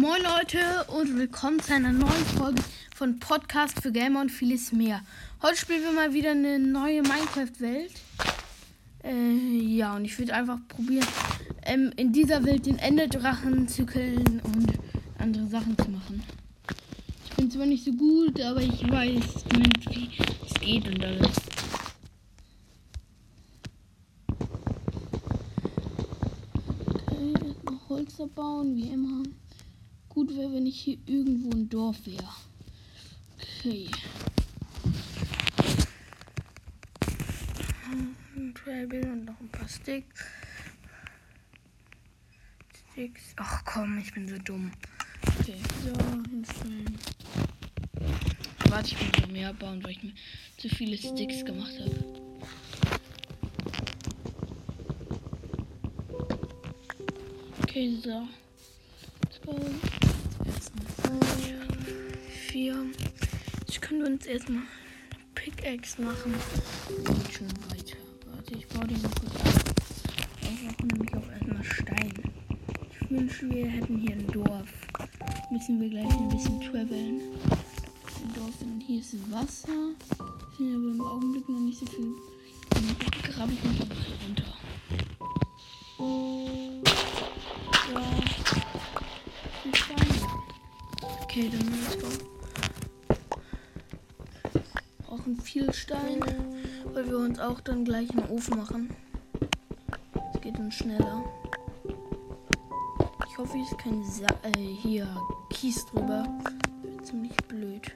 Moin Leute und willkommen zu einer neuen Folge von Podcast für Gamer und vieles mehr. Heute spielen wir mal wieder eine neue Minecraft-Welt. Äh, ja, und ich würde einfach probieren, ähm, in dieser Welt den Enderdrachen zu killen und andere Sachen zu machen. Ich bin zwar nicht so gut, aber ich weiß, wie es geht und alles. Okay, erstmal Holz bauen, wie immer. Gut wäre, wenn ich hier irgendwo ein Dorf wäre. Okay. Ein Travel und noch ein paar Sticks. Sticks. Ach komm, ich bin so dumm. Okay, so, hinstellen. Warte, ich muss noch mehr bauen, weil ich mir zu viele Sticks gemacht habe. Okay, so. Let's go. Vier. Jetzt können wir uns erstmal Pickaxe machen. Geht schon weiter. Warte, ich baue den mal kurz ab. Ich brauche nämlich auch erstmal Stein. Ich wünsche, wir hätten hier ein Dorf. Müssen wir gleich ein bisschen traveln. Ein Dorf und hier ist Wasser. Sind aber im Augenblick noch nicht so viel. Dann grabe ich mich einfach runter. Okay, dann let's go. Brauchen viel Stein, weil wir uns auch dann gleich einen Ofen machen. Es geht dann schneller. Ich hoffe, hier ist kein Sa äh, hier Kies drüber. Wäre ziemlich blöd.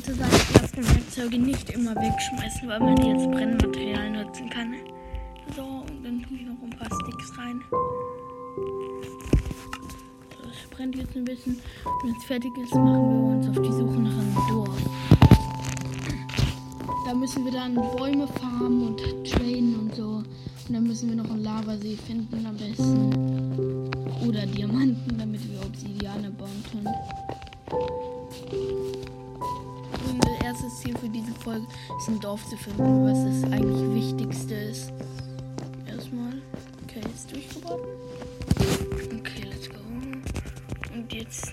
Sollte seine Werkzeuge nicht immer wegschmeißen, weil man die als Brennmaterial nutzen kann. So, und dann tue ich noch ein paar Sticks rein. Es brennt jetzt ein bisschen. Wenn es fertig ist, machen wir uns auf die Suche nach einem Dorf. Da müssen wir dann Bäume farmen und trainen und so. Und dann müssen wir noch einen Lavasee finden am besten. Oder Diamanten, damit wir Obsidiane bauen können. Folge ist ein Dorf zu finden, was das eigentlich Wichtigste ist. Erstmal. Okay, ist durchgebaut. Okay, let's go. Und jetzt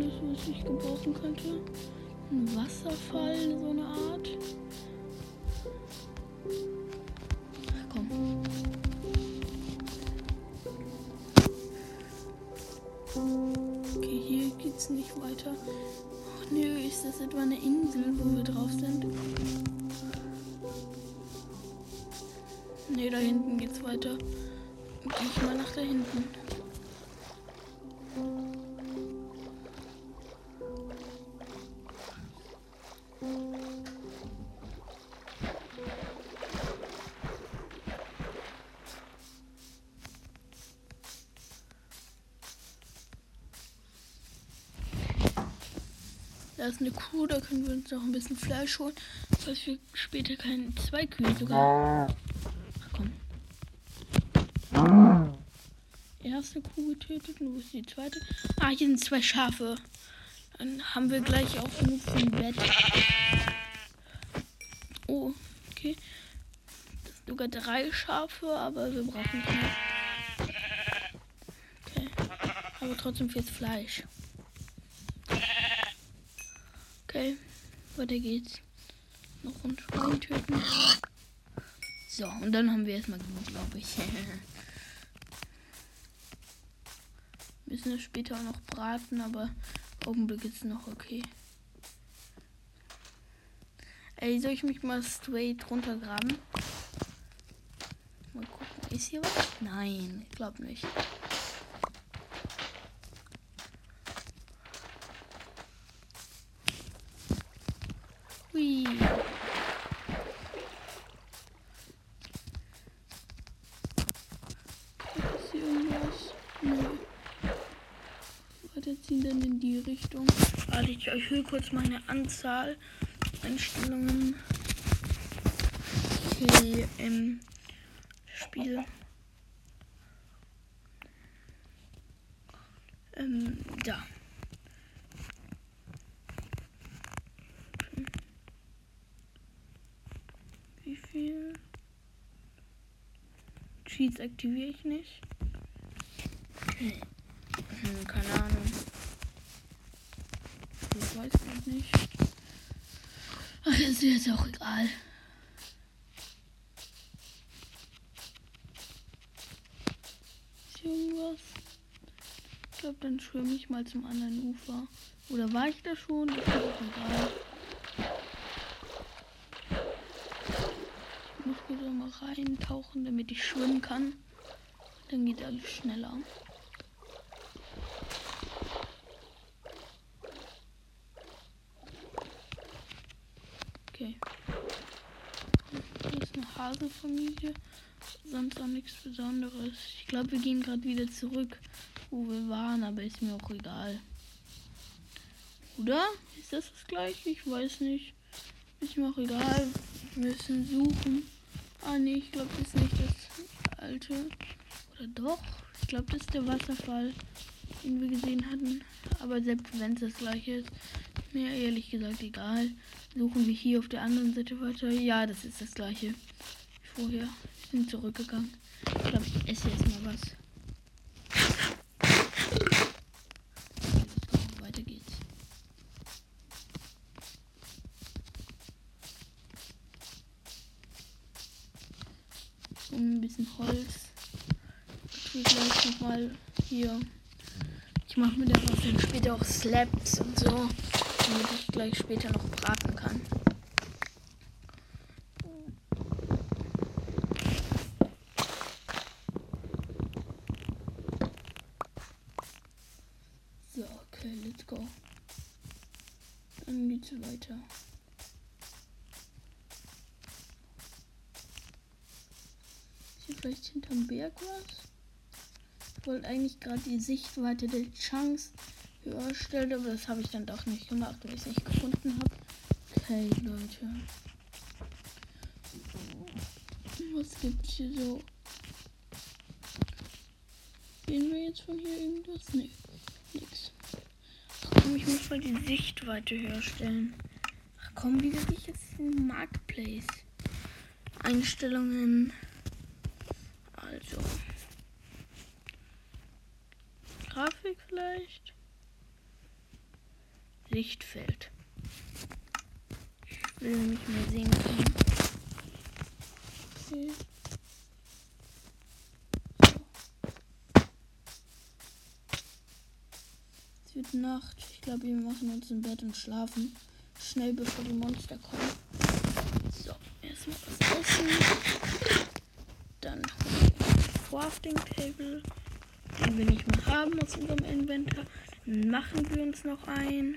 Cooles, was ich gebrauchen könnte? Ein Wasserfall, so eine Art. Ach, komm. Okay, hier geht's nicht weiter. Ach nö, ist das etwa eine Insel, wo wir drauf sind? Ne, da hinten geht's weiter. Geh ich mal nach da hinten. Eine Kuh, da können wir uns noch ein bisschen Fleisch holen, falls wir später keine zwei Kühe sogar. Ach komm. Erste Kuh getötet, wo ist die zweite? Ah, hier sind zwei Schafe. Dann haben wir gleich auch genug für ein Bett. Oh, okay. Das sind sogar drei Schafe, aber wir brauchen nicht. Okay. Aber trotzdem fürs Fleisch. Okay, weiter geht's. Noch ein Schwein töten. So, und dann haben wir erstmal genug, glaube ich. Müssen wir später auch noch braten, aber Augenblick ist noch okay. Ey, soll ich mich mal straight runtergraben? Mal gucken. Ist hier was? Nein, ich glaube nicht. Hui. Ist hier irgendwas? Nö. Weiterziehen dann in die Richtung. Warte, ich erhöhe kurz meine Anzahl Einstellungen. Okay, im Spiel. Ähm, da. Wie viel? Cheats aktiviere ich nicht. Hm, keine Ahnung. Ich weiß noch nicht. Ach, ist jetzt auch egal. Ist irgendwas? Ich glaube, dann schwimme ich mal zum anderen Ufer. Oder war ich da schon? Das ist auch egal. Ich muss kurz mal reintauchen, damit ich schwimmen kann. Dann geht alles schneller. Okay. Haselfamilie. Sonst auch nichts Besonderes. Ich glaube, wir gehen gerade wieder zurück, wo wir waren, aber ist mir auch egal. Oder? Ist das das gleiche? Ich weiß nicht. Ist mir auch egal. Wir müssen suchen. Ah, nee, ich glaube, das ist nicht das alte. Oder doch? Ich glaube, das ist der Wasserfall, den wir gesehen hatten. Aber selbst wenn es das gleiche ist, mir ehrlich gesagt egal. Suchen wir hier auf der anderen Seite weiter. Ja, das ist das gleiche vorher. Wir sind zurückgegangen. Ich glaube, ich esse jetzt mal was. Weiter geht's. Und ein bisschen Holz. Ich will gleich nochmal hier. Ich mache mir dann später auch Slabs und so, damit ich gleich später noch braten kann. So, okay, let's go. Geht's weiter. Ist hier vielleicht hinterm Berg was? Ich wollte eigentlich gerade die Sichtweite der Chance höher stellen, aber das habe ich dann doch nicht gemacht, weil ich es nicht gefunden habe. Okay, Leute. Was gibt's hier so? Sehen wir jetzt von hier irgendwas? Nee, nix. Ach komm, ich muss mal die Sichtweite höher stellen. Ach komm, wie will ich jetzt den Marketplace? Einstellungen. Also. Grafik vielleicht? Lichtfeld. Ich will nicht mehr sehen können. Okay. Es wird Nacht. Ich glaube, wir machen uns im Bett und schlafen. Schnell bevor die Monster kommen. So, erstmal was essen. Crafting Table, den wir nicht mehr haben aus unserem Inventar. Machen wir uns noch ein.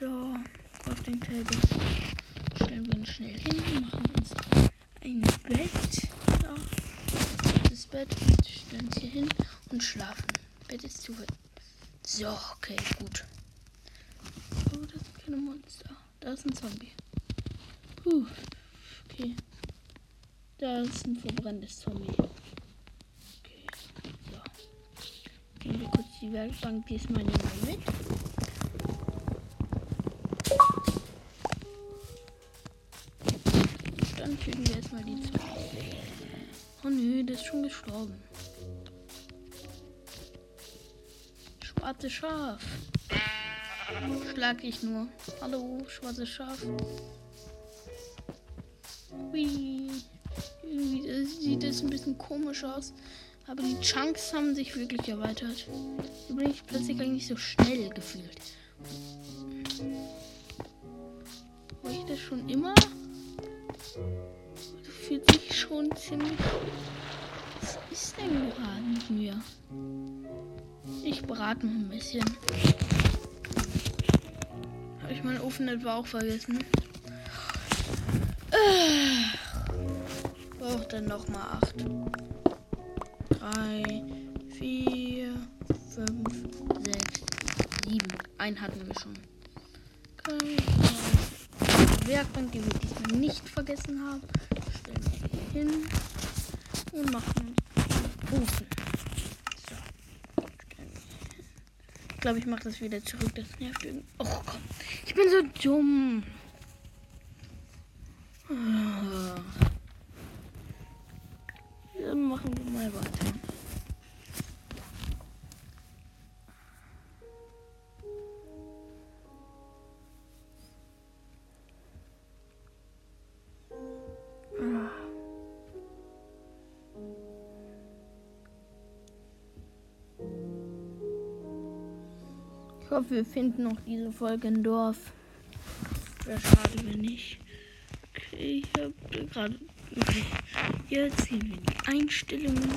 So, Crafting Table. Stellen wir uns schnell hin, machen uns ein Bett. So, das Bett stellen uns hier hin und schlafen. Bett ist zu weit. So, okay, gut. Oh, das sind keine Monster. Da ist ein Zombie. Puh. Okay. Da ist ein verbrenntes Zombie. Okay. So. Gehen wir kurz die Werkbank diesmal nehmen wir mit. Dann töten wir erstmal die Zombie. Oh nö, der ist schon gestorben. Schwarze Schaf. Schlag ich nur. Hallo, schwarze Schaf. Hui. Irgendwie sieht das ein bisschen komisch aus. Aber die Chunks haben sich wirklich erweitert. Da bin ich plötzlich eigentlich so schnell gefühlt. War ich das schon immer? Das fühlt sich schon ziemlich. Was ist denn gerade mit mir? Ich berate noch ein bisschen. Habe ich meinen Ofen etwa auch vergessen? Oh, dann noch mal acht. Drei, vier, fünf, sechs, sieben. Einen hatten wir schon. Werkbank, die wir diesmal nicht vergessen haben. Stellen wir hin und machen uns Ofen. Ich glaube, ich mache das wieder zurück. Das nervt irgendwie. Oh komm. Ich bin so dumm. Ich hoffe, wir finden noch diese Folge im Dorf. Wäre schade, wenn nicht. Okay, ich habe gerade. Okay. Jetzt gehen wir in die Einstellungen.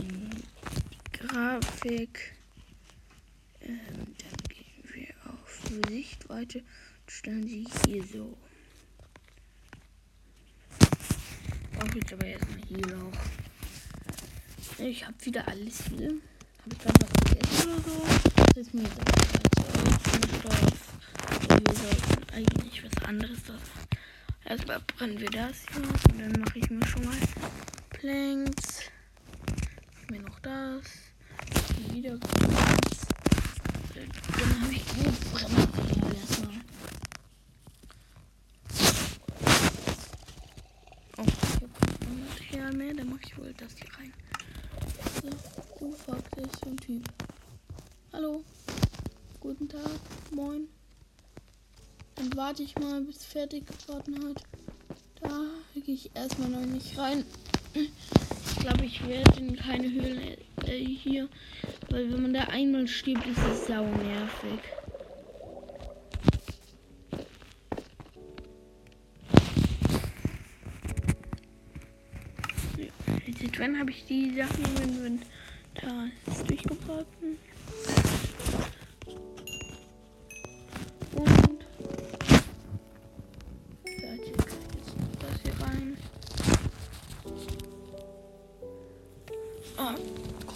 In die Grafik. Ähm, dann gehen wir auf Sichtweite und stellen sie hier so. Brauche jetzt aber erstmal hier auch. Ich habe wieder alles hier. Habe ich gerade was vergessen oder so? Das ist mir jetzt aber Wir sollten eigentlich was anderes da. Erstmal brennen wir das hier und dann mache ich mir schon mal Planks. Mir noch das. Wieder Planks. Dann habe ich genug Brennmaterial erstmal. Oh, ich habe kein Material mehr. Dann mache ich wohl das hier rein. So, oh fuck, das ist so ein Typ. Hallo. Guten Tag. Moin. Dann warte ich mal, bis fertig geworden hat. Da gehe ich erstmal noch nicht rein. Ich glaube, ich werde in keine Höhlen äh, hier. Weil wenn man da einmal stirbt, ist es sau nervig. Wann habe ich die Sachen im Inventar durchgebraten?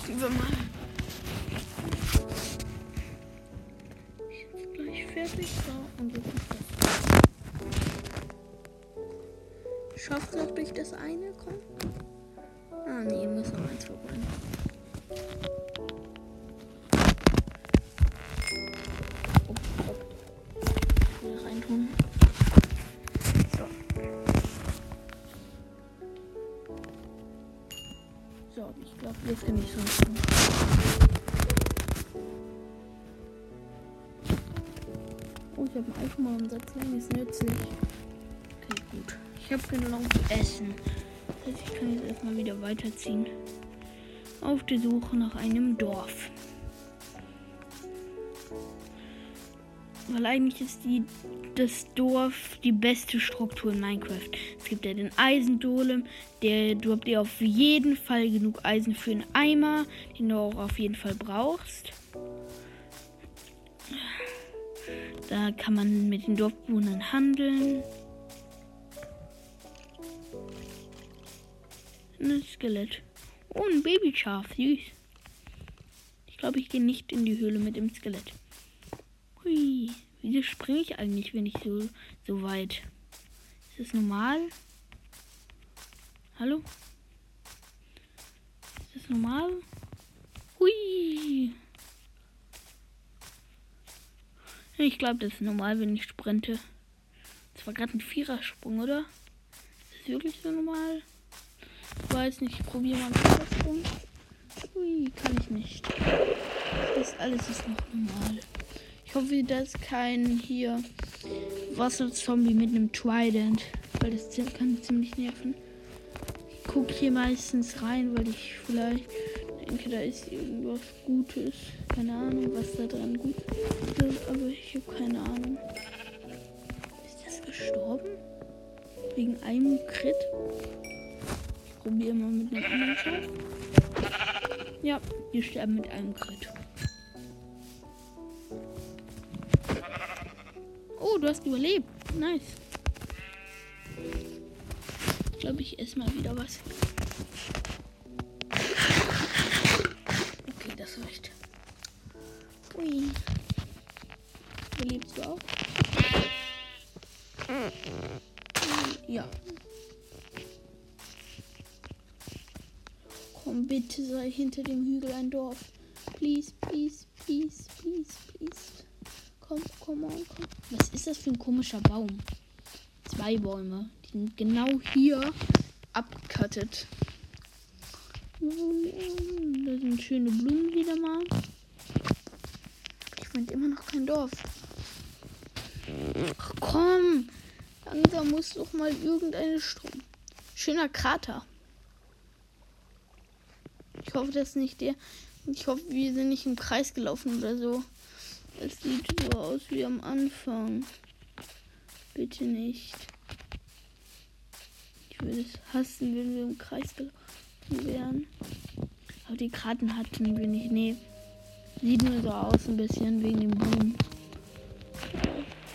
Wir mal. Ich Jetzt gleich fertig. So, und jetzt noch das. Schafft noch durch das eine kommen? Habe einen iPhone-Umsatz. ist nützlich. Okay, gut. Ich habe genug essen. Das heißt, ich kann jetzt erstmal wieder weiterziehen. Auf die Suche nach einem Dorf. Weil eigentlich ist die, das Dorf die beste Struktur in Minecraft. Es gibt ja den Eisendolem, der du habt ihr auf jeden Fall genug Eisen für einen Eimer, den du auch auf jeden Fall brauchst. Da kann man mit den Dorfbewohnern handeln. Ein Skelett. Oh, ein Babyschaf, süß. Ich glaube, ich gehe nicht in die Höhle mit dem Skelett. Hui. Wieso springe ich eigentlich, wenn ich so, so weit? Ist das normal? Hallo? Ist das normal? Hui. Ich glaube, das ist normal, wenn ich sprinte. Das war gerade ein Vierersprung, oder? Ist das wirklich so normal? Ich weiß nicht, ich probiere mal einen Vierersprung. Ui, kann ich nicht. Das alles ist noch normal. Ich hoffe, dass kein hier Wasserzombie mit einem Trident, weil das kann ziemlich nerven. Ich gucke hier meistens rein, weil ich vielleicht denke, da ist irgendwas Gutes. Keine Ahnung, was da dran gut ist, aber ich habe keine Ahnung. Ist das gestorben? Wegen einem Crit? Ich probiere mal mit einem anderen Schaf. Ja, wir sterben mit einem Crit. Oh, du hast überlebt. Nice. Ich glaube, ich esse mal wieder was. Reicht. Ui. Überlebst du auch? Ja. Komm, bitte sei hinter dem Hügel ein Dorf. Please, please, please, please, please. Komm, komm komm. Was ist das für ein komischer Baum? Zwei Bäume. Die sind genau hier abgekattet. Da sind schöne Blumen wieder mal. Ich finde immer noch kein Dorf. Ach, komm. Langsam muss doch mal irgendeine Strom. Schöner Krater. Ich hoffe, das ist nicht der. Ich hoffe, wir sind nicht im Kreis gelaufen oder so. Es sieht so aus wie am Anfang. Bitte nicht. Ich würde es hassen, wenn wir im Kreis gelaufen wären. Aber die Karten hatten wir nicht. Nee. Sieht nur so aus ein bisschen wegen dem Blumen.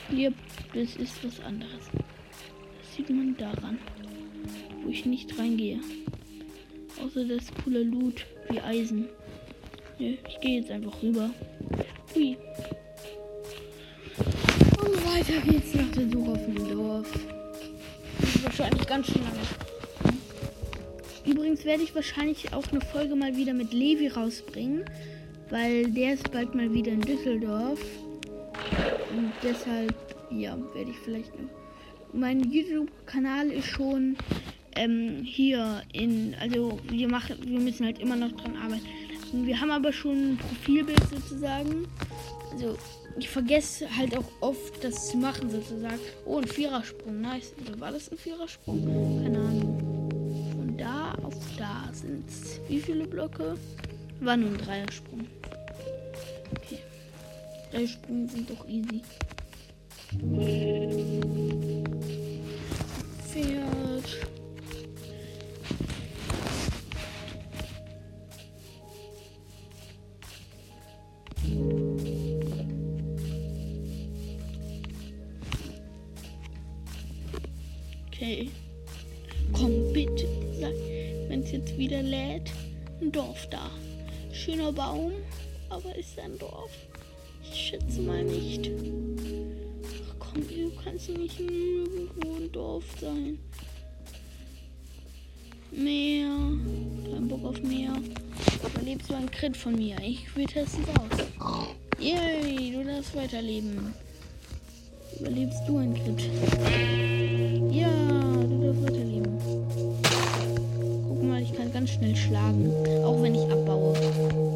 Hier, das ist was anderes. Das sieht man daran. Wo ich nicht reingehe. Außer das coole Loot wie Eisen. Nee, ich gehe jetzt einfach rüber. Hui. Und weiter geht's nach der Suche auf dem Dorf. Das ist wahrscheinlich ganz schön lange. Übrigens werde ich wahrscheinlich auch eine Folge mal wieder mit Levi rausbringen, weil der ist bald mal wieder in Düsseldorf. Und deshalb, ja, werde ich vielleicht noch. Mein YouTube-Kanal ist schon ähm, hier in, also wir machen, wir müssen halt immer noch dran arbeiten wir haben aber schon ein Profilbild sozusagen. Also ich vergesse halt auch oft das zu machen sozusagen. Oh, ein Vierersprung, nice. War das ein Vierersprung? Keine Ahnung. Da sind wie viele Blöcke? War nur ein Dreiersprung. Okay. Drei Sprünge sind doch easy. Pferd. Ein Dorf. Ich schätze mal nicht. Ach komm, du kannst nicht nirgendwo ein Dorf sein. Meer. Kein Bock auf Meer. Überlebst du ein Crit von mir? Ich will testen aus. Yay, du darfst weiterleben. Überlebst du ein Crit? Ja, du darfst weiterleben. Guck mal, ich kann ganz schnell schlagen. Auch wenn ich abbaue.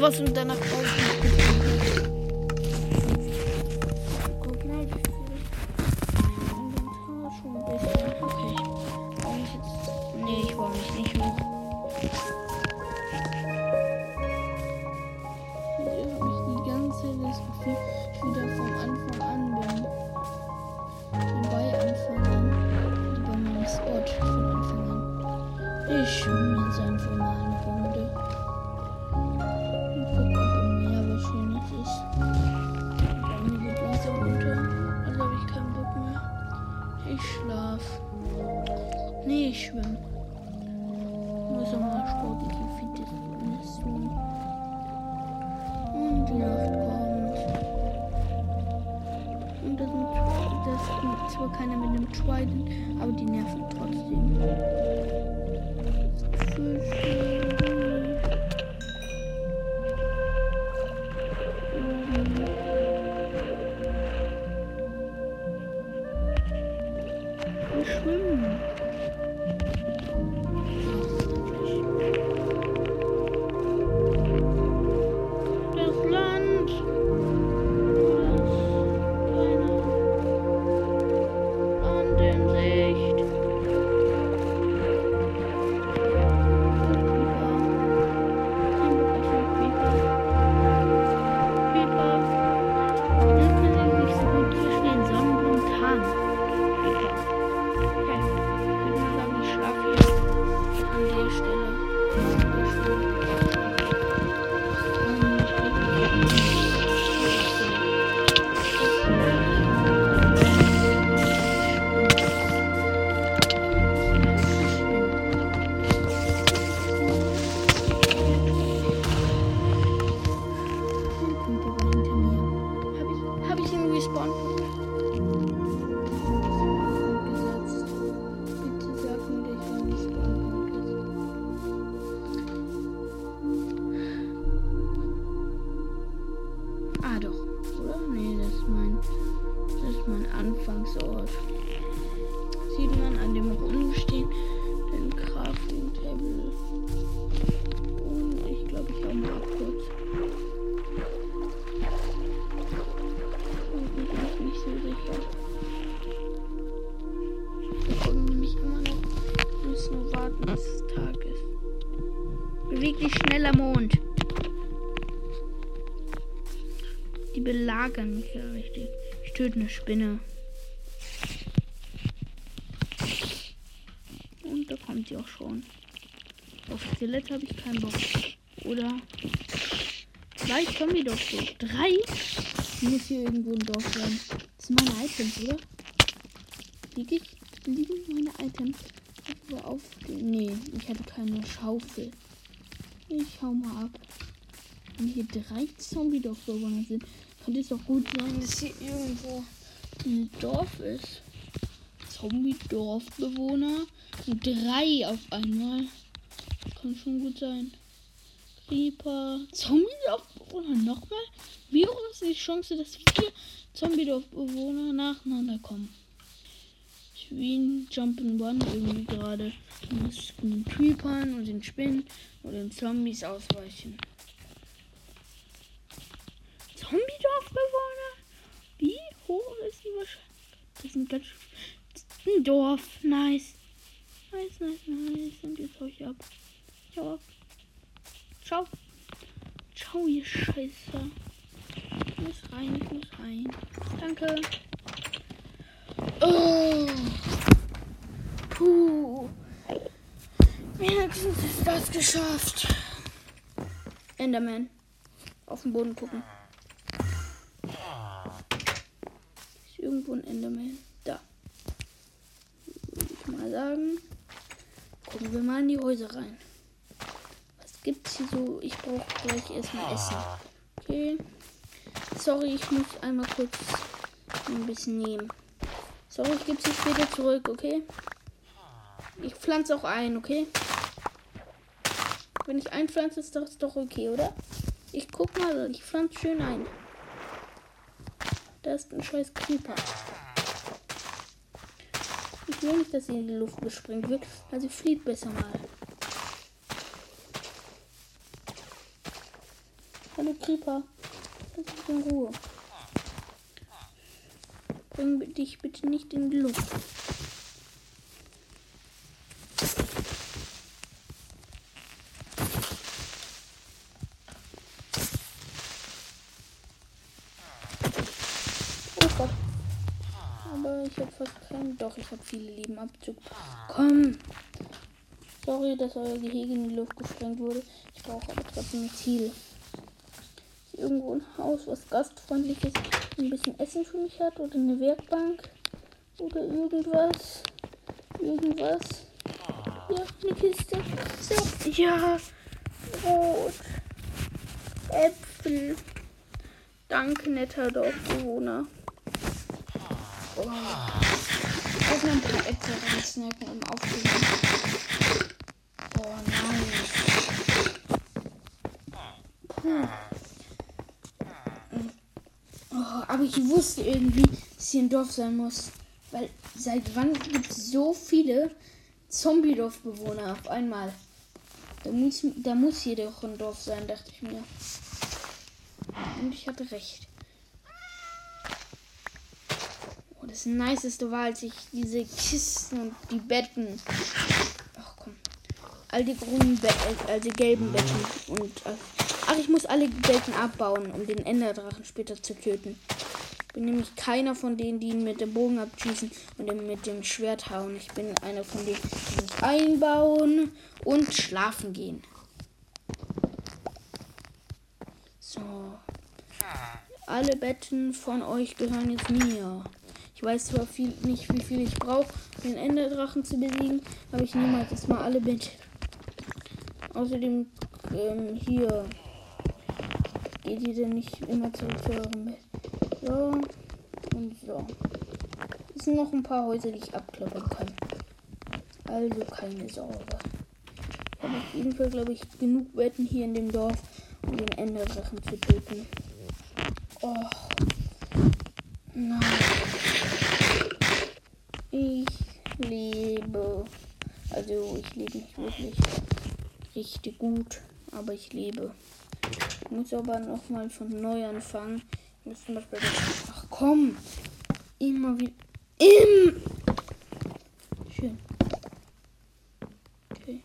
Was und danach baue töte eine Spinne. Und da kommt sie auch schon. Auf Skelett habe ich keinen Bock. Oder zwei Zombie doch so. Drei? Muss hier irgendwo ein Dorf sein. Das sind meine Items, oder? Liege ich? Liegen meine Items? Auf. Nee, ich hatte keine Schaufel. Ich hau mal ab. Wenn hier drei Zombie-Dorfbewohner sind, könnte es doch gut sein, dass hier irgendwo ein Dorf ist. Zombie-Dorfbewohner. Und drei auf einmal. Kann schon gut sein. Creeper. Zombie-Dorfbewohner nochmal? Wie hoch ist die Chance, dass vier Zombie-Dorfbewohner nacheinander kommen? Ich wie ein Jump'n'Run irgendwie gerade. Ich muss den Creepern und den Spinnen und den Zombies ausweichen. Zombie-Dorfbewohner? Wie hoch ist die Wahrscheinlichkeit? Das sind ganz schön- ein Dorf. Nice. Nice, nice, nice. Und jetzt hau ich ab. Ich hau ab. Ciao. Ciao, ihr Scheiße. Ich muss rein, ich muss rein. Danke. Oh. Puh. Wenigstens ist das geschafft. Enderman. Auf den Boden gucken. Ist irgendwo ein Enderman? Da. Würde ich mal sagen. Gucken wir mal in die Häuser rein. Was gibt's hier so? Ich brauche gleich erstmal Essen. Okay. Sorry, ich muss einmal kurz ein bisschen nehmen. Sorry, ich gebe sie später zurück, okay? Ich pflanze auch ein, okay? Wenn ich einpflanze, ist das doch okay, oder? Ich guck mal, ich pflanze schön ein. Da ist ein scheiß Creeper. Ich will nicht, dass sie in die Luft gesprengt wird, also flieht besser mal. Creeper. Lass mich in Ruhe. Bring dich bitte nicht in die Luft. Oh Gott. Keinen. Doch, ich habe viele Leben Abzug. Komm. Sorry, dass euer Gehege in die Luft gesprengt wurde. Ich brauche aber trotzdem ein Ziel. Irgendwo ein Haus, was gastfreundlich ist, ein bisschen Essen für mich hat oder eine Werkbank oder irgendwas. Irgendwas. Ja, eine Kiste. So. Ja. Brot. Äpfel. Danke, netter Dorfbewohner. Oh. Auch noch ein paar Äpfel reinsnacken, um aufzunehmen. Oh nein. Puh. Oh, aber ich wusste irgendwie, dass hier ein Dorf sein muss. Weil seit wann gibt es so viele Zombie-Dorfbewohner auf einmal? Da muss, da muss hier doch ein Dorf sein, dachte ich mir. Und ich hatte recht. Oh, das Niceste war, als ich diese Kisten und die Betten. Ach komm. All die grünen Betten, all die gelben Betten und. Äh, ach, ich muss alle Betten abbauen, um den Enderdrachen später zu töten. Ich bin nämlich keiner von denen, die ihn mit dem Bogen abschießen und mit dem Schwert hauen. Ich bin einer von denen, die sich einbauen und schlafen gehen. So. Alle Betten von euch gehören jetzt mir. Ich weiß zwar viel, nicht, wie viel ich brauche, um den Enderdrachen zu besiegen, aber ich nehme halt jetzt mal alle mit. Außerdem, ähm, hier. Geht ihr denn nicht immer zurück zu eurem Bett? So. Und so. Es sind noch ein paar Häuser, die ich abklappern kann. Also keine Sorge. Ich habe auf jeden Fall, glaube ich, genug Betten hier in dem Dorf, um den Enderdrachen zu töten. Oh. Nein. Ich lebe. Also ich lebe nicht wirklich richtig gut, aber ich lebe. Ich muss aber nochmal von neu anfangen. Ich muss zum Beispiel. Ach komm! Immer wieder. Im! Schön. Okay.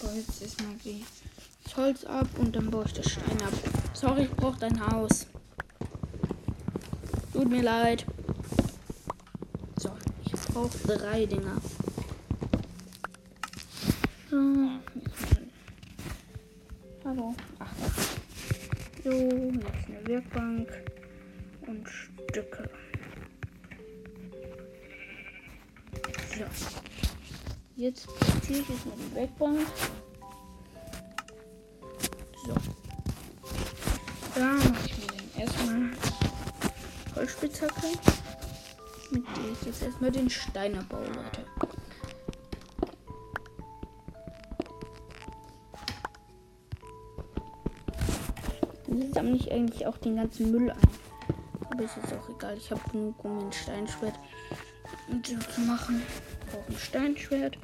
Baue jetzt erstmal die das Holz ab und dann baue ich das Stein ab. Sorry, ich brauche dein Haus. Tut mir leid. Brauche drei Dinger. So, Hallo. Ach, so, jetzt eine Werkbank und Stücke. So. Jetzt platziere ich jetzt mal die Werkbank. Jetzt erstmal den Stein abbaue, Leute. Dann sammle ich eigentlich auch den ganzen Müll ein. Aber ist jetzt auch egal. Ich habe genug, um ein Steinschwert zu machen. Ich brauche ein Steinschwert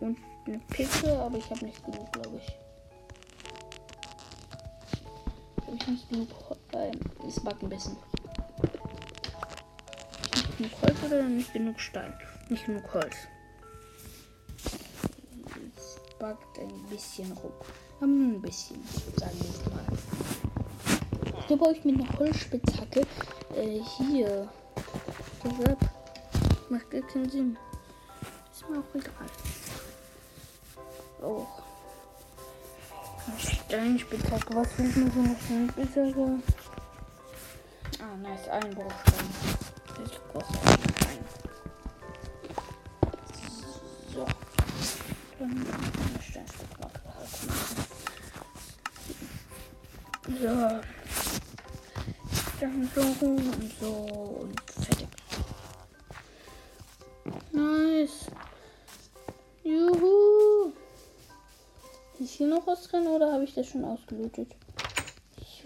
und eine Picke, aber ich habe nicht genug, glaube ich. Habe ich nicht genug. Äh, es backt ein bisschen. Genug Holz oder nicht genug Stein? Nicht genug Holz. Es backt ein bisschen rum. Aber ein bisschen, sagen wir mal. Hier baue ich mit einer Holzspitzhacke äh, hier. Deshalb macht gar keinen Sinn. Ist mir auch egal. Auch. Steinspitzhacke. Was will ich mir so eine Steinspitzhacke? Ah, nice. Einbruchstein. So. Dann. So. Dann so und so und fertig. Nice. Juhu. Ist hier noch was drin oder habe ich das schon ausgelootet? Ich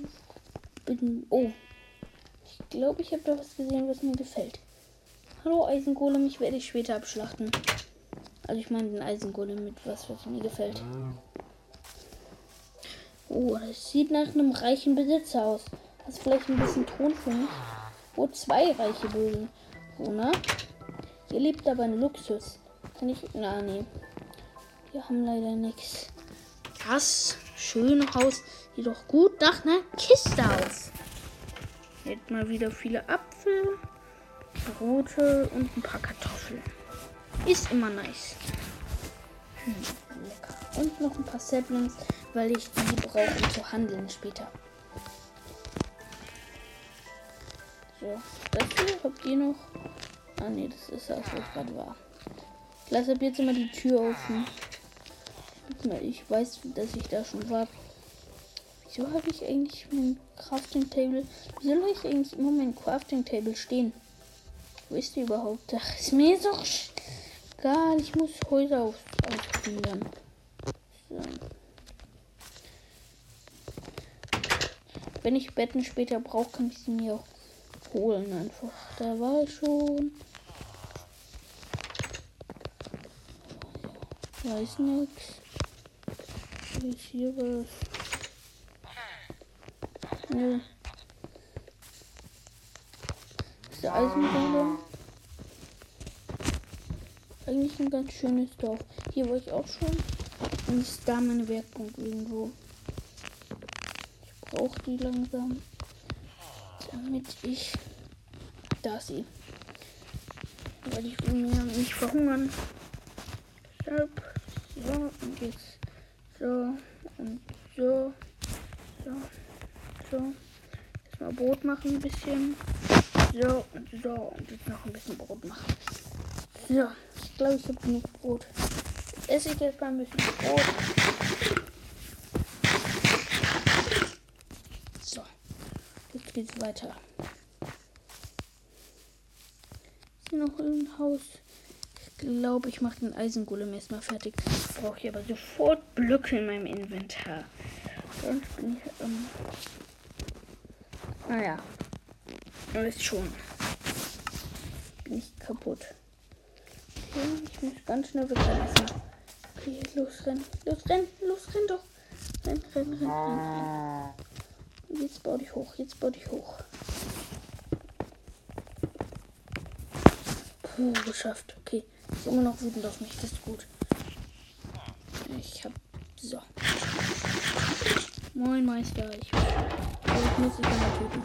bin. Oh. Glaube, ich habe da was gesehen, was mir gefällt. Hallo Eisengolem, ich werde dich später abschlachten. Also ich meine den Eisengolem mit was, was mir gefällt. Oh, das sieht nach einem reichen Besitzer aus. Das ist vielleicht ein bisschen Ton für mich. Oh, zwei reiche Bewohner. Hier lebt aber ein Luxus. Kann ich. Na, nee. Wir haben leider nichts. Das schöne Haus sieht doch gut nach einer Kiste aus. Jetzt mal wieder viele Apfel, Brote und ein paar Kartoffeln. Ist immer nice. Hm, lecker. Und noch ein paar Saplings, weil ich die brauche, zu handeln später. So, das hier habt ihr noch. Ah ne, das ist das, was gerade war. Ich lasse jetzt immer die Tür offen. Ich weiß, dass ich da schon war. Wieso habe ich eigentlich mein Crafting Table? Wieso habe ich eigentlich immer mein Crafting Table stehen? Wo ist die überhaupt? Ach, ist mir so egal. Ich muss Häuser aus ausgliedern. So. Wenn ich Betten später brauche, kann ich sie mir auch holen einfach. Da war ich schon. Weiß nichts. Hier was? Nö. Ist der Eisenbahn? Eigentlich ein ganz schönes Dorf. Hier war ich auch schon. Und ist da meine Werkbank irgendwo. Ich brauche die langsam. Damit ich da sie. Weil ich will mir nicht verhungern. So, und jetzt so und so. So. So. Erstmal Brot machen ein bisschen. So und so. Und jetzt noch ein bisschen Brot machen. So. Ich glaube, ich habe genug Brot. Jetzt esse ich jetzt mal ein bisschen Brot. So. Jetzt geht's weiter. Ist hier noch ein Haus? Ich glaube, ich mache den Eisengolem erstmal fertig. Brauche ich aber sofort Blöcke in meinem Inventar. Sonst bin ich, ähm, naja, alles schon. Bin ich kaputt. Okay, ich muss ganz schnell wegrennen. Okay, los, rennen. Los, rennen. Los, renn doch. Renn, renn, renn, renn, renn. Jetzt bau dich hoch. Jetzt bau dich hoch. Puh, geschafft. Okay. Ist immer noch wütend auf mich. Das ist gut. Ich hab. So. Moin, Meister. Ich, ich muss dich immer töten.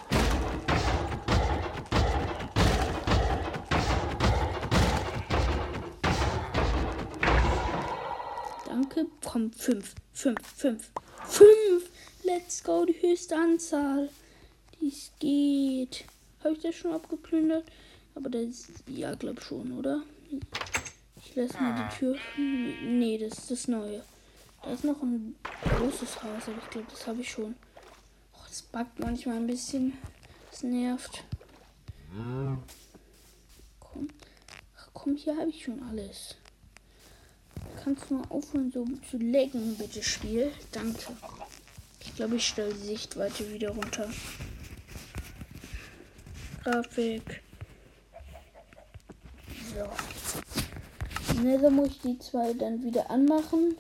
Danke. Komm, fünf. Fünf, fünf. Fünf! Let's go, die höchste Anzahl. Die es geht. Habe ich das schon abgeplündert? Aber das ist. Ja, glaub schon, oder? Ich lasse mal die Tür. Nee, das ist das Neue. Da ist noch ein großes Haus, aber ich glaube, das habe ich schon. Das backt manchmal ein bisschen. Das nervt. Komm. Ach komm, hier habe ich schon alles. Kannst du mal aufhören, so zu lecken, bitte, Spiel? Danke. Ich glaube, ich stelle die Sichtweite wieder runter. Grafik. So. Nether muss ich die zwei dann wieder anmachen.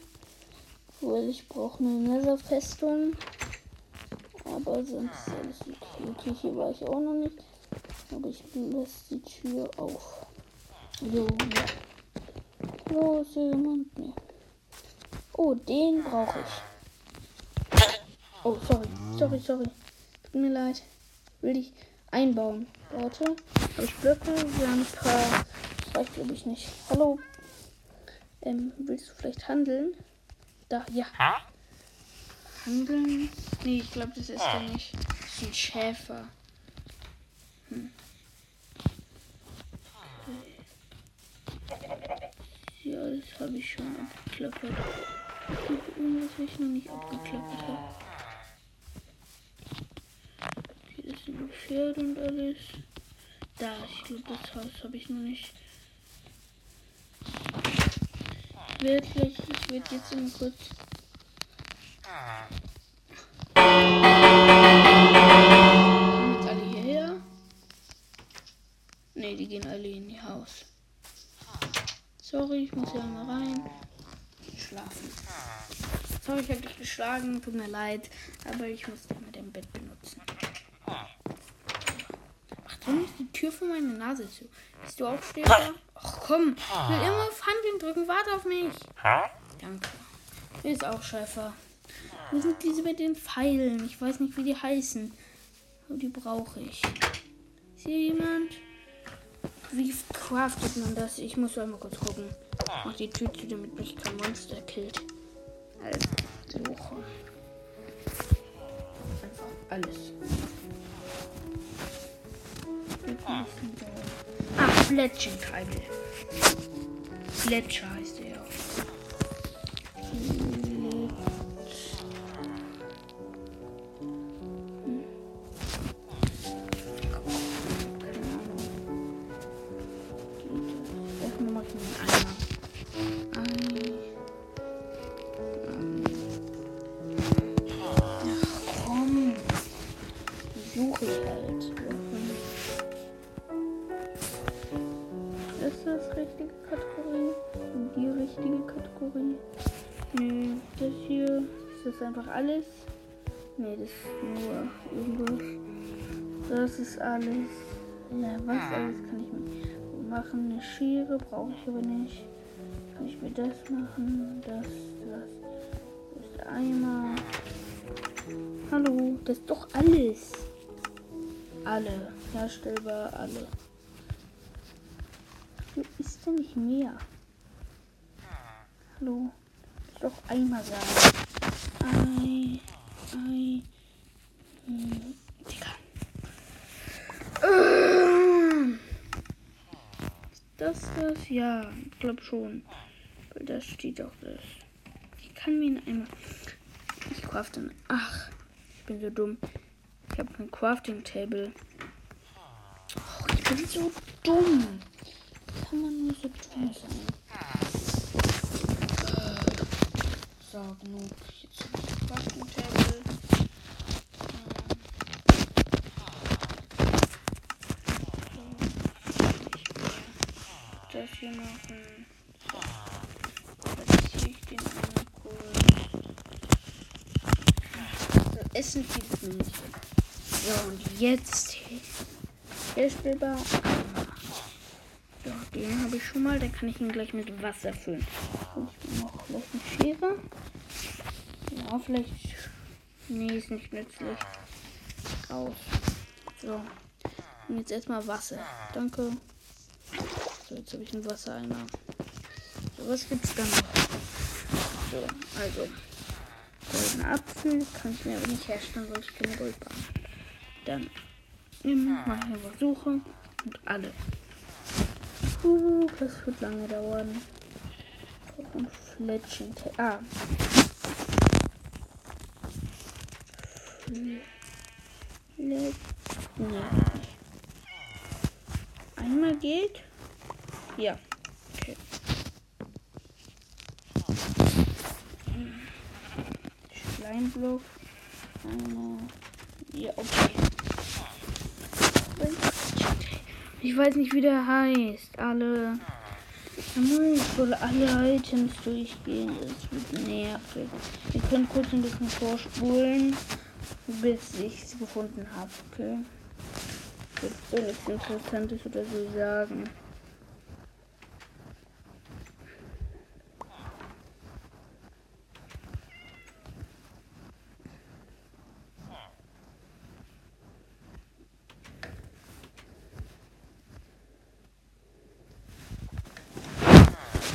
Weil ich brauche eine Nether-Festung. Aber sonst ist alles okay. Okay, hier war ich auch noch nicht. Aber ich lasse die Tür auf. So, ja. Hier jemand? Nee. Oh, den brauche ich. Oh, sorry. Sorry, sorry. Tut mir leid. Will ich einbauen. Warte. Habe ich Blöcke? Wir haben ein paar. Das reicht, glaube ich, nicht. Hallo. Ähm, willst du vielleicht handeln? Da, ja. Handeln? Nee, ich glaube, das ist er nicht. Das ist ein Schäfer. Hm. Ja, das habe ich schon abgeklappert. Irgendwas, was ich noch nicht abgeklappert habe. Hier ist ein Pferd und alles. Da, ich glaube, das Haus habe ich noch nicht. Wirklich, ich werde jetzt mal kurz. Kommen jetzt alle hierher? Ne, die gehen alle in ihr Haus. Sorry, ich muss ja mal rein. Schlafen. Sorry, ich habe dich geschlagen. Tut mir leid. Aber ich muss dich mit dem Bett benutzen. Ach, du ist die Tür vor meine Nase zu. Bist du auch Schläfer? Ach komm. Ich will immer auf Handeln drücken. Warte auf mich. Danke. Ist auch Schäfer. Wo sind diese mit den Pfeilen? Ich weiß nicht, wie die heißen. Aber die brauche ich. Ist hier jemand? Wie craftet man das? Ich muss einmal kurz gucken. Mach die Tür zu, damit mich kein Monster killt. Also, suche. Einfach alles. Ah, Fletschenkabel. Gletscher heißt der ja. Erstmal alles. Ja, was alles kann ich mir machen? Eine Schere brauche ich aber nicht. Kann ich mir das machen? Das, das. Das ist der Eimer. Hallo, das ist doch alles. Alle. Herstellbar, alle. Hier ist denn nicht mehr? Hallo? Das ist doch Eimer sein. Ei, Ei. Hm, Digga. Ähm. Ist das das? Ja, ich glaube schon. Weil das steht auch das. Ich kann mir einen Eimer. Ich crafte. Ach, ich bin so dumm. Ich habe kein Crafting Table. Oh, ich bin so dumm. Kann man nur so dumm sein? So, genug. Jetzt habe ich Crafting Table. Das hier machen. So. Jetzt ziehe ich den einmal kurz. So, Essen gibt es nicht. So, und jetzt herstellbar Eimer. So, den habe ich schon mal. Den kann ich ihn gleich mit Wasser füllen. Und ich noch vielleicht eine Schere. Ja, vielleicht. Nee, ist nicht nützlich. Aus. So. Und jetzt erstmal Wasser. Danke. So, jetzt habe ich einen Wassereimer. So, was gibt's da noch? So, also. Goldener Apfel kann ich mir aber nicht herstellen, weil ich keine Gold habe. Dann nimm, mach ich einfach Suche und alle. Uh, das wird lange dauern. Und Fletschen. Ah. Fletschen. Nee. Einmal geht. Ja. Okay. Schleimblock. Eine. Ja, okay. Ich weiß nicht, wie der heißt. Alle. Ich will alle Items durchgehen. Das wird nervig. Wir können kurz ein bisschen vorspulen, bis ich es gefunden habe. Okay. Ich will nichts Interessantes oder so sagen.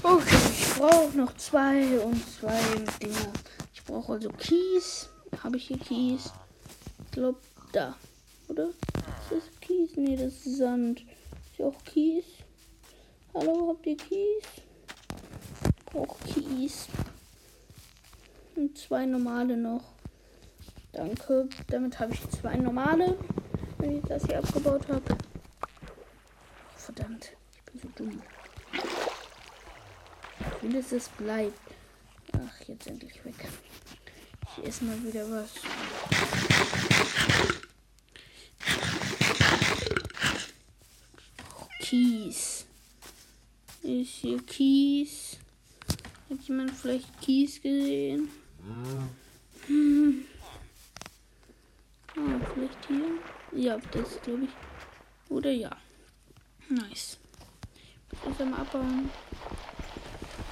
Okay, ich brauche noch zwei und zwei Dinger. Ich brauche also Kies. Habe ich hier Kies? Ich glaube, da. Oder? Ist das Kies? Nee, das ist Sand. Ist auch Kies? Hallo, habt ihr Kies? Brauche Kies. Und zwei normale noch. Danke. Damit habe ich zwei normale. Wenn ich das hier abgebaut habe. Verdammt. Ich bin so dumm. Wenn es bleibt. Ach, jetzt endlich weg. Hier ist mal wieder was. Oh, Kies. Ist hier Kies? Hat jemand vielleicht Kies gesehen? Hm. Ah, vielleicht hier? Ja, das glaube ich. Oder ja. Nice. Muss am abbauen.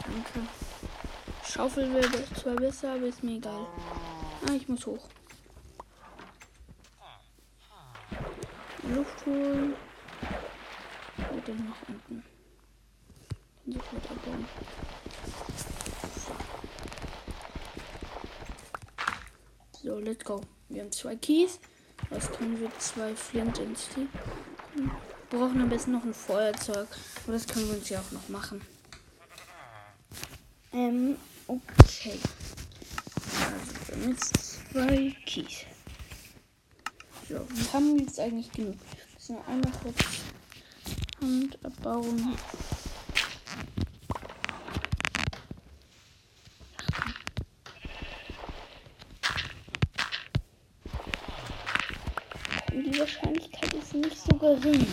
Danke. Schaufel wäre zwar besser, aber ist mir egal. Ah, ich muss hoch. Luft holen. Und dann nach unten. Dann sofort abbauen. So, let's go. Wir haben zwei Keys. Was können wir? Zwei Flint ins Team. Wir brauchen am besten noch ein Feuerzeug. Aber das können wir uns ja auch noch machen. Ähm, okay. Also, wir haben jetzt zwei Keys. So, wir haben jetzt eigentlich genug. Wir müssen einmal kurz Hand abbauen. Die Wahrscheinlichkeit ist nicht so gering.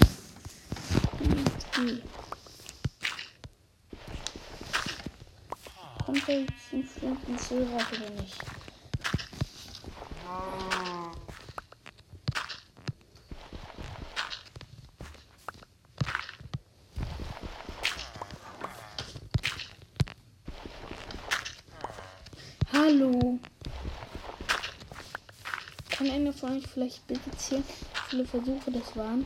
Kommt er jetzt fünften Silber oder nicht? Hallo. Kann einer von euch vielleicht bitte zählen, wie viele Versuche das waren?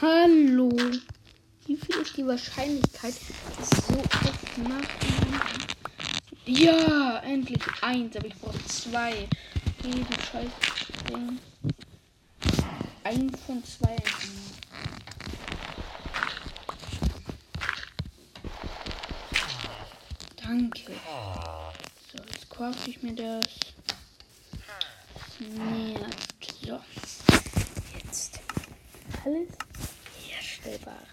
Hallo. Ist die Wahrscheinlichkeit, dass so oft machen? Ja, endlich eins, aber ich brauche zwei. Du scheiß Ding. Ein von zwei. Danke. So, jetzt kaufe ich mir das. Nährt. So. Jetzt. Alles Herstellbares.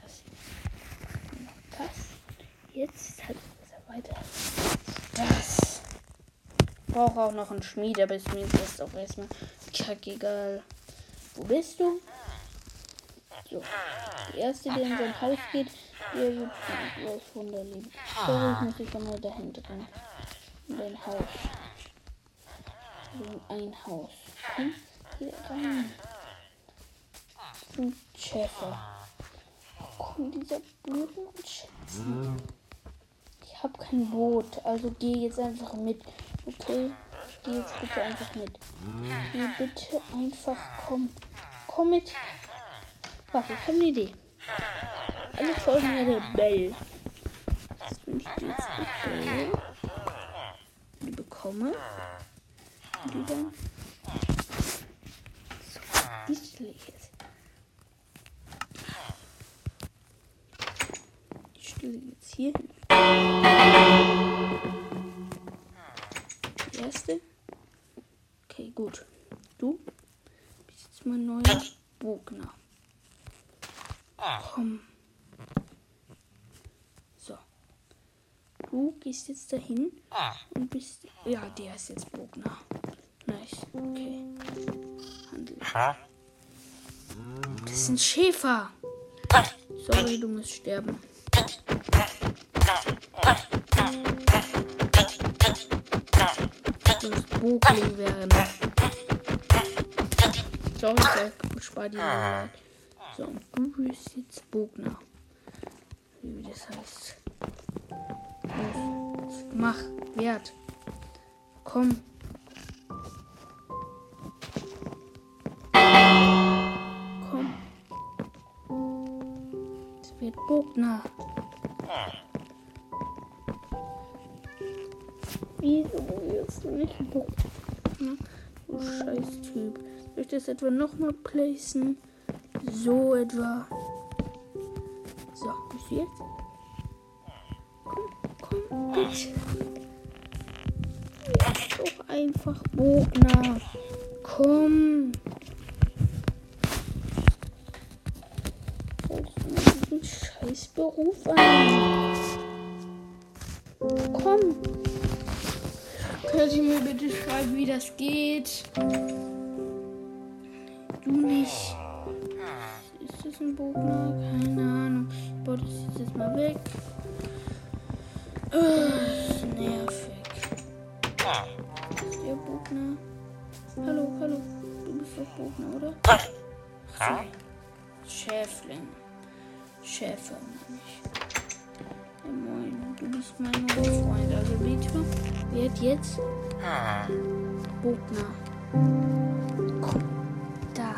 Das. Jetzt halt weiter. Das. Ich brauche auch noch einen Schmied, aber ist mir jetzt auch erstmal kackegal. Wo bist du? So. Die erste, die in sein Haus geht, der wird von aus Wunder leben. Sorry, ich muss ich einmal dahinter drin. In dein Haus. In ein Haus. Komm hier rein. Ein Schäfer. Komm, dieser und Schätzen. Ich habe kein Boot, also geh jetzt einfach mit. Okay? Geh jetzt bitte einfach mit. Geh bitte einfach, komm. Komm mit. Warte, ich habe eine Idee. Alle folgen mir der Bell. Das bin ich jetzt Bell. Die bekomme. Die dann. So, die stelle ich jetzt. Die stelle ich jetzt hier hin. Gehst jetzt dahin und bist. Ja, der ist jetzt Bogner. Nice. Okay. Handel. Das ein Schäfer. Sorry, du musst sterben. Musst Bogling werden. Sorry, Jack. Spar die. So, und du bist jetzt Bogner. Wie das heißt. Mach, Wert. Komm. Komm. Es wird Bogner. Wieso du nicht Bogner? Du scheiß Typ. Soll ich das etwa nochmal placen? So etwa. So, bist du jetzt? Doch einfach Bogner. Komm. Mal diesen Scheißberuf an? Komm. Könnt ihr mir bitte schreiben, wie das geht? Du nicht. Ist das ein Bogner? Keine Ahnung. Ich baue das jetzt erstmal weg. Oh, nervig. Ist der Bogner? Hallo, hallo. Du bist doch Bogner, oder? So. Schäfling. Schäfer, meine ich. Ja, moin, du bist mein neuer Freund. Also bitte, wird jetzt Bogner. Komm, da.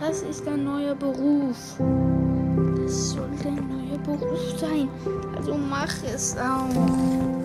Das ist dein neuer Beruf. Das soll dein neuer Beruf sein. Also mach es auch.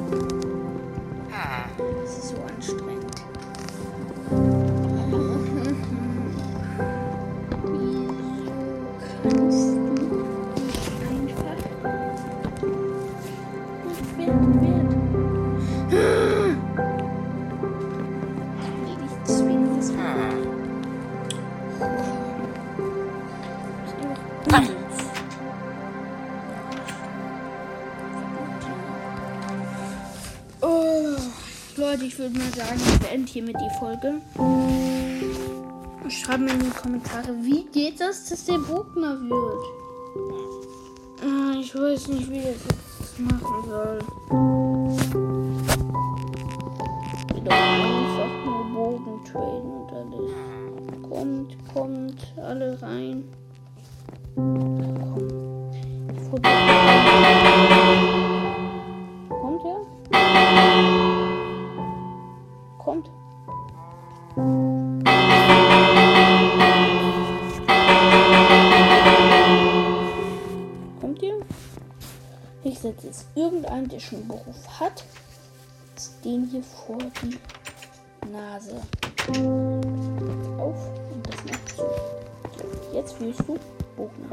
Würde mal sagen, ich beende hiermit die Folge. Schreibt mir in die Kommentare, wie geht das, dass der Bogner wird? Äh, Ich weiß nicht, wie das jetzt machen soll. Einfach nur Bogen traden und alles. Kommt, kommt, alle rein. Komm. Ich Setze jetzt irgendeinen, der schon einen Beruf hat, den hier vor die Nase. Auf und das macht so. Jetzt fühlst du Bogner.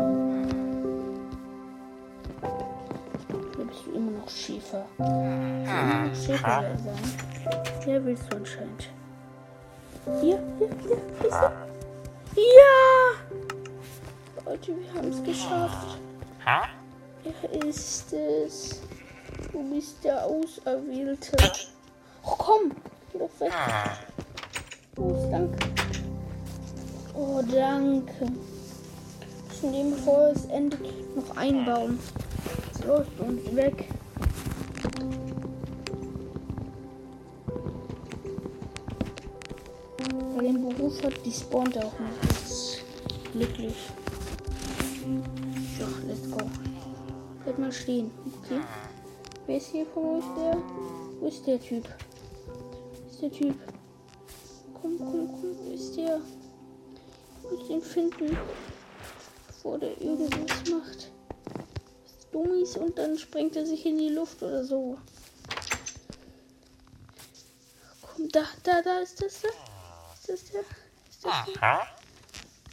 Willst du immer noch Schäfer? Willst du immer noch Schäfer sein? Ja, willst du anscheinend. Hier, hier, hier, hier ist er. Ja! Leute, wir haben es geschafft. Er ist es. Du bist der Auserwählte. Oh, komm. Geh doch weg. Oh, danke. Oh, danke. Müssen den, bevor es endet, noch einbauen. Jetzt läuft uns weg. Wer den Beruf hat, die spawnt auch nicht. Glücklich. Bleib mal stehen. Okay. Wer ist hier von euch der? Wo ist der Typ? Wo ist der Typ? Komm, komm, komm. Wo ist der? Ich muss den finden. Bevor der irgendwas macht. Was Dummies und dann sprengt er sich in die Luft oder so. Komm, da, da, da ist das der. Ist das der? Ist das der?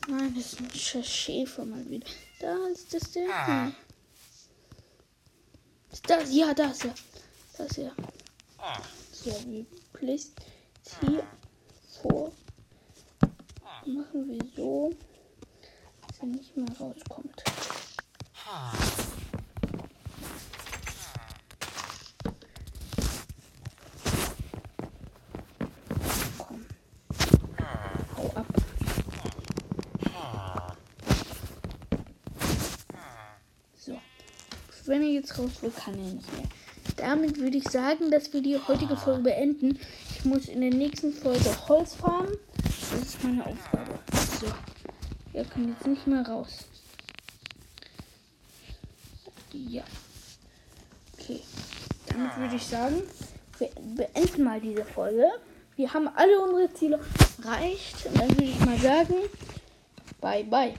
Nein, das ist ein Sch- Schäfer mal wieder. Da ist das der. Nee. Ist das? Ja, da ist er. Da ist er. So, wir placen es hier vor. Machen wir so, dass er nicht mehr rauskommt. Komm. Hau ab. So. Wenn er jetzt raus will, kann er nicht mehr. Damit würde ich sagen, dass wir die heutige Folge beenden. Ich muss in der nächsten Folge Holz farmen. Das ist meine Aufgabe. So. Er kann jetzt nicht mehr raus. Ja. Okay. Damit würde ich sagen, wir beenden mal diese Folge. Wir haben alle unsere Ziele erreicht. Und dann würde ich mal sagen, bye bye.